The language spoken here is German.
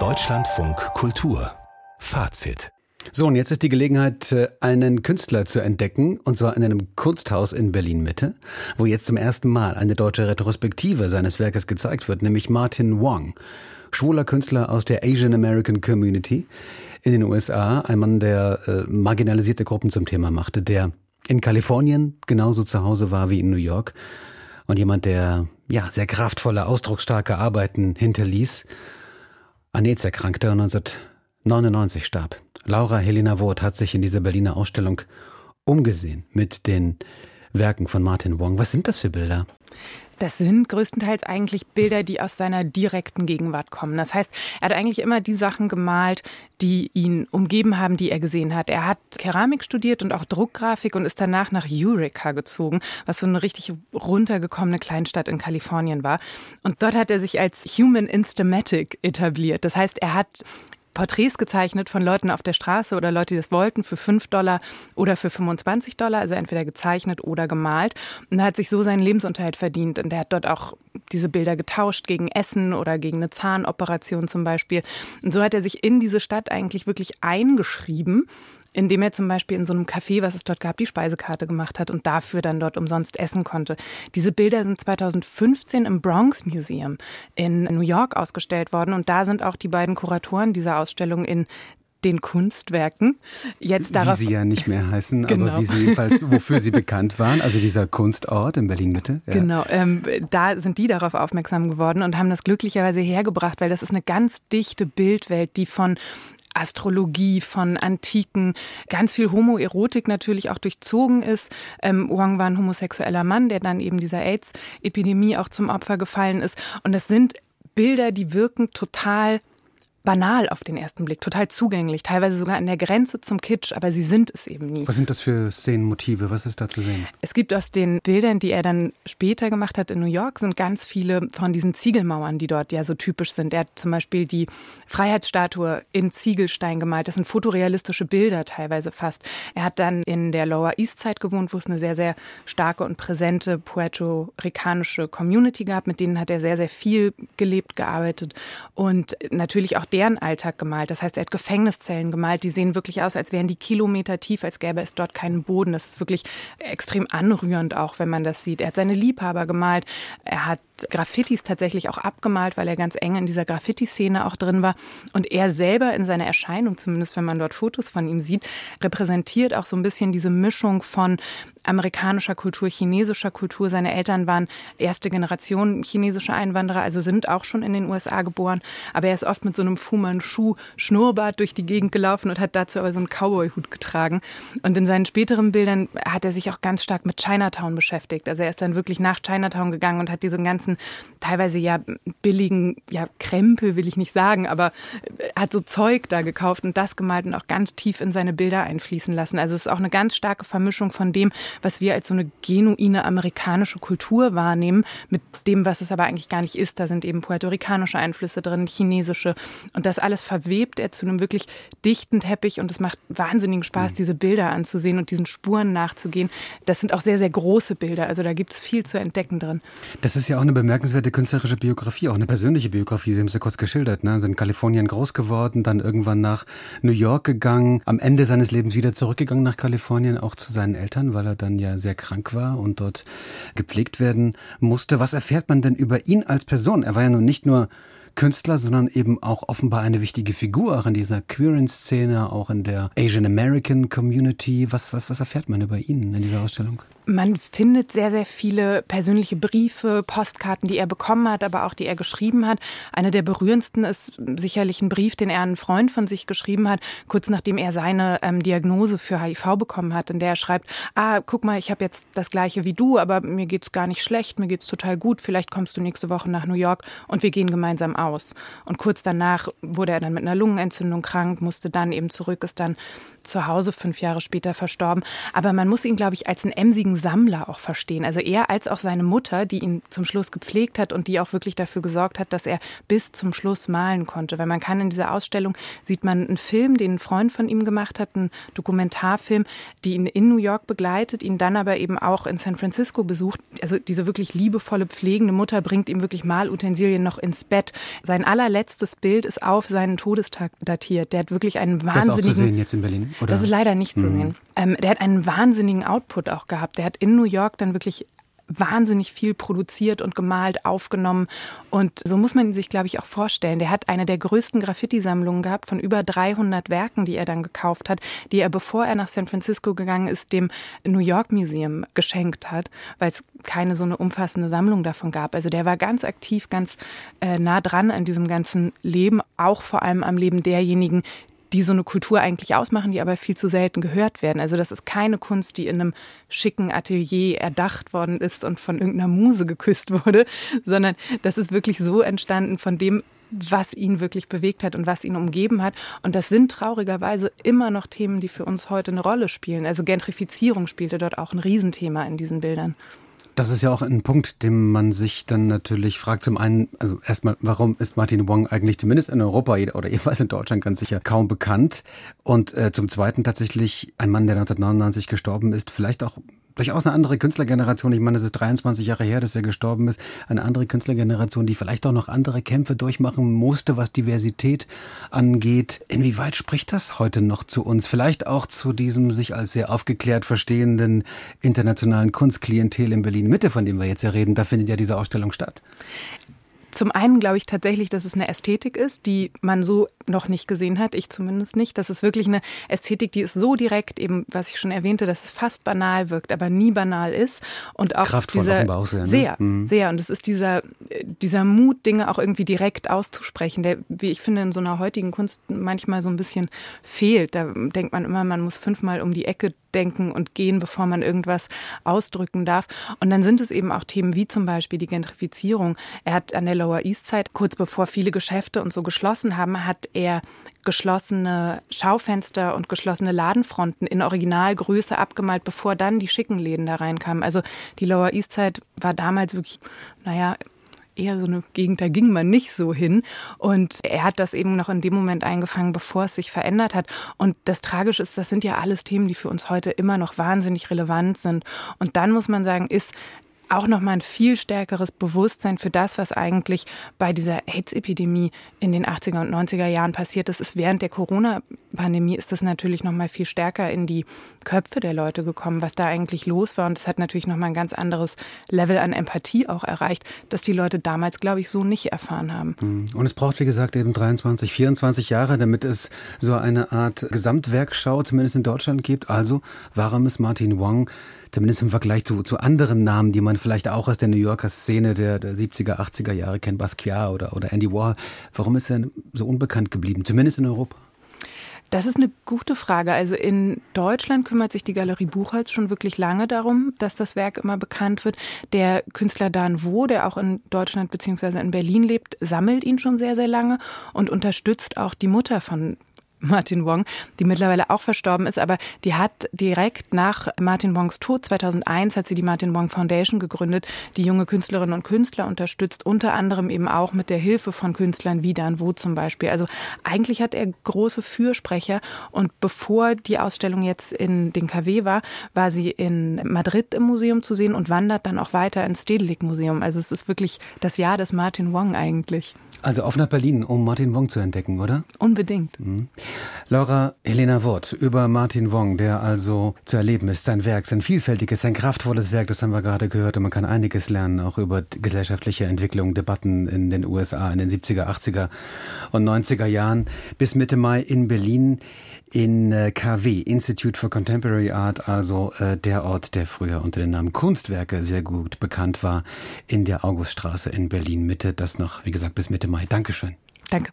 Deutschlandfunk Kultur. Fazit. So, und jetzt ist die Gelegenheit, äh, einen Künstler zu entdecken, und zwar in einem Kunsthaus in Berlin-Mitte, wo jetzt zum ersten Mal eine deutsche Retrospektive seines Werkes gezeigt wird, nämlich Martin Wong, schwuler Künstler aus der Asian American Community in den USA, ein Mann, der äh, marginalisierte Gruppen zum Thema machte, der in Kalifornien genauso zu Hause war wie in New York und jemand, der ja sehr kraftvolle, ausdrucksstarke Arbeiten hinterließ, an AIDS erkrankte und 1999 starb. Laura Helena Woth hat sich in dieser Berliner Ausstellung umgesehen mit den Werken von Martin Wong. Was sind das für Bilder? Das sind größtenteils eigentlich Bilder, die aus seiner direkten Gegenwart kommen. Das heißt, er hat eigentlich immer die Sachen gemalt, die ihn umgeben haben, die er gesehen hat. Er hat Keramik studiert und auch Druckgrafik und ist danach nach Eureka gezogen, was so eine richtig runtergekommene Kleinstadt in Kalifornien war. Und dort hat er sich als Human Instamatic etabliert. Das heißt, er hat Porträts gezeichnet von Leuten auf der Straße oder Leute, die das wollten, für 5 Dollar oder für 25 Dollar, also entweder gezeichnet oder gemalt. Und er hat sich so seinen Lebensunterhalt verdient. Und er hat dort auch diese Bilder getauscht gegen Essen oder gegen eine Zahnoperation zum Beispiel. Und so hat er sich in diese Stadt eigentlich wirklich eingeschrieben indem er zum Beispiel in so einem Café, was es dort gab, die Speisekarte gemacht hat und dafür dann dort umsonst essen konnte. Diese Bilder sind 2015 im Bronx Museum in New York ausgestellt worden und da sind auch die beiden Kuratoren dieser Ausstellung in den Kunstwerken. Jetzt darauf, wie sie ja nicht mehr heißen, genau. aber wie sie jedenfalls, wofür sie bekannt waren, also dieser Kunstort in Berlin-Mitte. Ja. Genau, ähm, da sind die darauf aufmerksam geworden und haben das glücklicherweise hergebracht, weil das ist eine ganz dichte Bildwelt, die von Astrologie, von Antiken, ganz viel Homoerotik natürlich auch durchzogen ist. Ähm, Wang war ein homosexueller Mann, der dann eben dieser AIDS-Epidemie auch zum Opfer gefallen ist. Und das sind Bilder, die wirken total banal auf den ersten Blick, total zugänglich, teilweise sogar an der Grenze zum Kitsch, aber sie sind es eben nie. Was sind das für Szenenmotive? Was ist da zu sehen? Es gibt aus den Bildern, die er dann später gemacht hat in New York, sind ganz viele von diesen Ziegelmauern, die dort ja so typisch sind. Er hat zum Beispiel die Freiheitsstatue in Ziegelstein gemalt. Das sind fotorealistische Bilder teilweise fast. Er hat dann in der Lower East Side gewohnt, wo es eine sehr, sehr starke und präsente puerto-ricanische Community gab. Mit denen hat er sehr, sehr viel gelebt, gearbeitet und natürlich auch deren Alltag gemalt. Das heißt, er hat Gefängniszellen gemalt, die sehen wirklich aus, als wären die Kilometer tief, als gäbe es dort keinen Boden. Das ist wirklich extrem anrührend auch, wenn man das sieht. Er hat seine Liebhaber gemalt, er hat Graffitis tatsächlich auch abgemalt, weil er ganz eng in dieser Graffiti-Szene auch drin war. Und er selber in seiner Erscheinung, zumindest wenn man dort Fotos von ihm sieht, repräsentiert auch so ein bisschen diese Mischung von amerikanischer Kultur, chinesischer Kultur. Seine Eltern waren erste Generation chinesische Einwanderer, also sind auch schon in den USA geboren. Aber er ist oft mit so einem Fu Manchu Schnurrbart durch die Gegend gelaufen und hat dazu aber so einen Cowboy-Hut getragen. Und in seinen späteren Bildern hat er sich auch ganz stark mit Chinatown beschäftigt. Also er ist dann wirklich nach Chinatown gegangen und hat diesen ganzen teilweise ja billigen, ja Krempel will ich nicht sagen, aber hat so Zeug da gekauft und das gemalt und auch ganz tief in seine Bilder einfließen lassen. Also es ist auch eine ganz starke Vermischung von dem, was wir als so eine genuine amerikanische Kultur wahrnehmen, mit dem, was es aber eigentlich gar nicht ist. Da sind eben puerto-ricanische Einflüsse drin, chinesische und das alles verwebt er zu einem wirklich dichten Teppich und es macht wahnsinnigen Spaß, mhm. diese Bilder anzusehen und diesen Spuren nachzugehen. Das sind auch sehr, sehr große Bilder, also da gibt es viel zu entdecken drin. Das ist ja auch eine bemerkenswerte künstlerische Biografie, auch eine persönliche Biografie. Sie haben es ja kurz geschildert, ne? sind in Kalifornien groß geworden, dann irgendwann nach New York gegangen, am Ende seines Lebens wieder zurückgegangen nach Kalifornien, auch zu seinen Eltern, weil er dann ja sehr krank war und dort gepflegt werden musste. Was erfährt man denn über ihn als Person? Er war ja nun nicht nur Künstler, sondern eben auch offenbar eine wichtige Figur auch in dieser queeren Szene, auch in der Asian American Community. Was, was, was erfährt man über ihn in dieser Ausstellung? Man findet sehr, sehr viele persönliche Briefe, Postkarten, die er bekommen hat, aber auch die er geschrieben hat. Eine der berührendsten ist sicherlich ein Brief, den er einen Freund von sich geschrieben hat, kurz nachdem er seine ähm, Diagnose für HIV bekommen hat, in der er schreibt, ah, guck mal, ich habe jetzt das gleiche wie du, aber mir geht's gar nicht schlecht, mir geht's total gut, vielleicht kommst du nächste Woche nach New York und wir gehen gemeinsam aus. Und kurz danach wurde er dann mit einer Lungenentzündung krank, musste dann eben zurück, ist dann zu Hause fünf Jahre später verstorben. Aber man muss ihn, glaube ich, als einen emsigen richtigen Sammler auch verstehen. Also er als auch seine Mutter, die ihn zum Schluss gepflegt hat und die auch wirklich dafür gesorgt hat, dass er bis zum Schluss malen konnte. Weil man kann in dieser Ausstellung, sieht man einen Film, den ein Freund von ihm gemacht hat, einen Dokumentarfilm, die ihn in New York begleitet, ihn dann aber eben auch in San Francisco besucht. Also diese wirklich liebevolle, pflegende Mutter bringt ihm wirklich Malutensilien noch ins Bett. Sein allerletztes Bild ist auf seinen Todestag datiert. Der hat wirklich einen wahnsinnigen... Das ist auch zu sehen jetzt in Berlin? Oder? Das ist leider nicht zu mhm. sehen. Ähm, der hat einen wahnsinnigen Output auch gehabt. Der hat in New York dann wirklich wahnsinnig viel produziert und gemalt, aufgenommen. Und so muss man sich, glaube ich, auch vorstellen. Der hat eine der größten Graffiti-Sammlungen gehabt von über 300 Werken, die er dann gekauft hat, die er, bevor er nach San Francisco gegangen ist, dem New York Museum geschenkt hat, weil es keine so eine umfassende Sammlung davon gab. Also der war ganz aktiv, ganz äh, nah dran an diesem ganzen Leben, auch vor allem am Leben derjenigen, die so eine Kultur eigentlich ausmachen, die aber viel zu selten gehört werden. Also das ist keine Kunst, die in einem schicken Atelier erdacht worden ist und von irgendeiner Muse geküsst wurde, sondern das ist wirklich so entstanden von dem, was ihn wirklich bewegt hat und was ihn umgeben hat. Und das sind traurigerweise immer noch Themen, die für uns heute eine Rolle spielen. Also Gentrifizierung spielte dort auch ein Riesenthema in diesen Bildern. Das ist ja auch ein Punkt, den man sich dann natürlich fragt. Zum einen, also erstmal, warum ist Martin Wong eigentlich zumindest in Europa oder jeweils in Deutschland ganz sicher kaum bekannt? Und äh, zum zweiten tatsächlich ein Mann, der 1999 gestorben ist, vielleicht auch durchaus eine andere Künstlergeneration. Ich meine, es ist 23 Jahre her, dass er gestorben ist. Eine andere Künstlergeneration, die vielleicht auch noch andere Kämpfe durchmachen musste, was Diversität angeht. Inwieweit spricht das heute noch zu uns? Vielleicht auch zu diesem sich als sehr aufgeklärt verstehenden internationalen Kunstklientel in Berlin Mitte, von dem wir jetzt ja reden. Da findet ja diese Ausstellung statt. Zum einen glaube ich tatsächlich, dass es eine Ästhetik ist, die man so noch nicht gesehen hat, ich zumindest nicht. Das ist wirklich eine Ästhetik, die ist so direkt, eben, was ich schon erwähnte, dass es fast banal wirkt, aber nie banal ist. Und auch Kraftvoll dieser, offenbar auch sehr. Ne? Sehr, mhm. sehr. Und es ist dieser, dieser Mut, Dinge auch irgendwie direkt auszusprechen, der, wie ich finde, in so einer heutigen Kunst manchmal so ein bisschen fehlt. Da denkt man immer, man muss fünfmal um die Ecke denken und gehen, bevor man irgendwas ausdrücken darf. Und dann sind es eben auch Themen wie zum Beispiel die Gentrifizierung. Er hat an der Lower East Side, kurz bevor viele Geschäfte und so geschlossen haben, hat er geschlossene Schaufenster und geschlossene Ladenfronten in Originalgröße abgemalt, bevor dann die schicken Läden da reinkamen. Also die Lower East Side war damals wirklich, naja, eher so eine Gegend, da ging man nicht so hin. Und er hat das eben noch in dem Moment eingefangen, bevor es sich verändert hat. Und das Tragische ist, das sind ja alles Themen, die für uns heute immer noch wahnsinnig relevant sind. Und dann muss man sagen, ist auch nochmal ein viel stärkeres Bewusstsein für das, was eigentlich bei dieser AIDS-Epidemie in den 80er und 90er Jahren passiert ist. während der Corona-Pandemie ist das natürlich nochmal viel stärker in die Köpfe der Leute gekommen, was da eigentlich los war. Und es hat natürlich nochmal ein ganz anderes Level an Empathie auch erreicht, das die Leute damals, glaube ich, so nicht erfahren haben. Mhm. Und es braucht, wie gesagt, eben 23, 24 Jahre, damit es so eine Art Gesamtwerkschau zumindest in Deutschland gibt. Also, warum ist Martin Wong zumindest im Vergleich zu, zu anderen Namen, die man vielleicht auch aus der New Yorker Szene der, der 70er, 80er Jahre kennt, Basquiat oder, oder Andy Warhol. Warum ist er so unbekannt geblieben, zumindest in Europa? Das ist eine gute Frage. Also in Deutschland kümmert sich die Galerie Buchholz schon wirklich lange darum, dass das Werk immer bekannt wird. Der Künstler Dan Wo, der auch in Deutschland bzw. in Berlin lebt, sammelt ihn schon sehr, sehr lange und unterstützt auch die Mutter von Martin Wong, die mittlerweile auch verstorben ist, aber die hat direkt nach Martin Wongs Tod 2001 hat sie die Martin Wong Foundation gegründet, die junge Künstlerinnen und Künstler unterstützt, unter anderem eben auch mit der Hilfe von Künstlern wie Dan Wo zum Beispiel. Also eigentlich hat er große Fürsprecher und bevor die Ausstellung jetzt in den KW war, war sie in Madrid im Museum zu sehen und wandert dann auch weiter ins Stedelijk Museum. Also es ist wirklich das Jahr des Martin Wong eigentlich. Also auf nach Berlin, um Martin Wong zu entdecken, oder? Unbedingt. Mhm. Laura Helena Wort über Martin Wong, der also zu erleben ist, sein Werk, sein vielfältiges, sein kraftvolles Werk, das haben wir gerade gehört und man kann einiges lernen, auch über gesellschaftliche Entwicklung, Debatten in den USA in den 70er, 80er und 90er Jahren bis Mitte Mai in Berlin in äh, KW, Institute for Contemporary Art, also äh, der Ort, der früher unter dem Namen Kunstwerke sehr gut bekannt war, in der Auguststraße in Berlin Mitte. Das noch, wie gesagt, bis Mitte Mai. Dankeschön. Danke.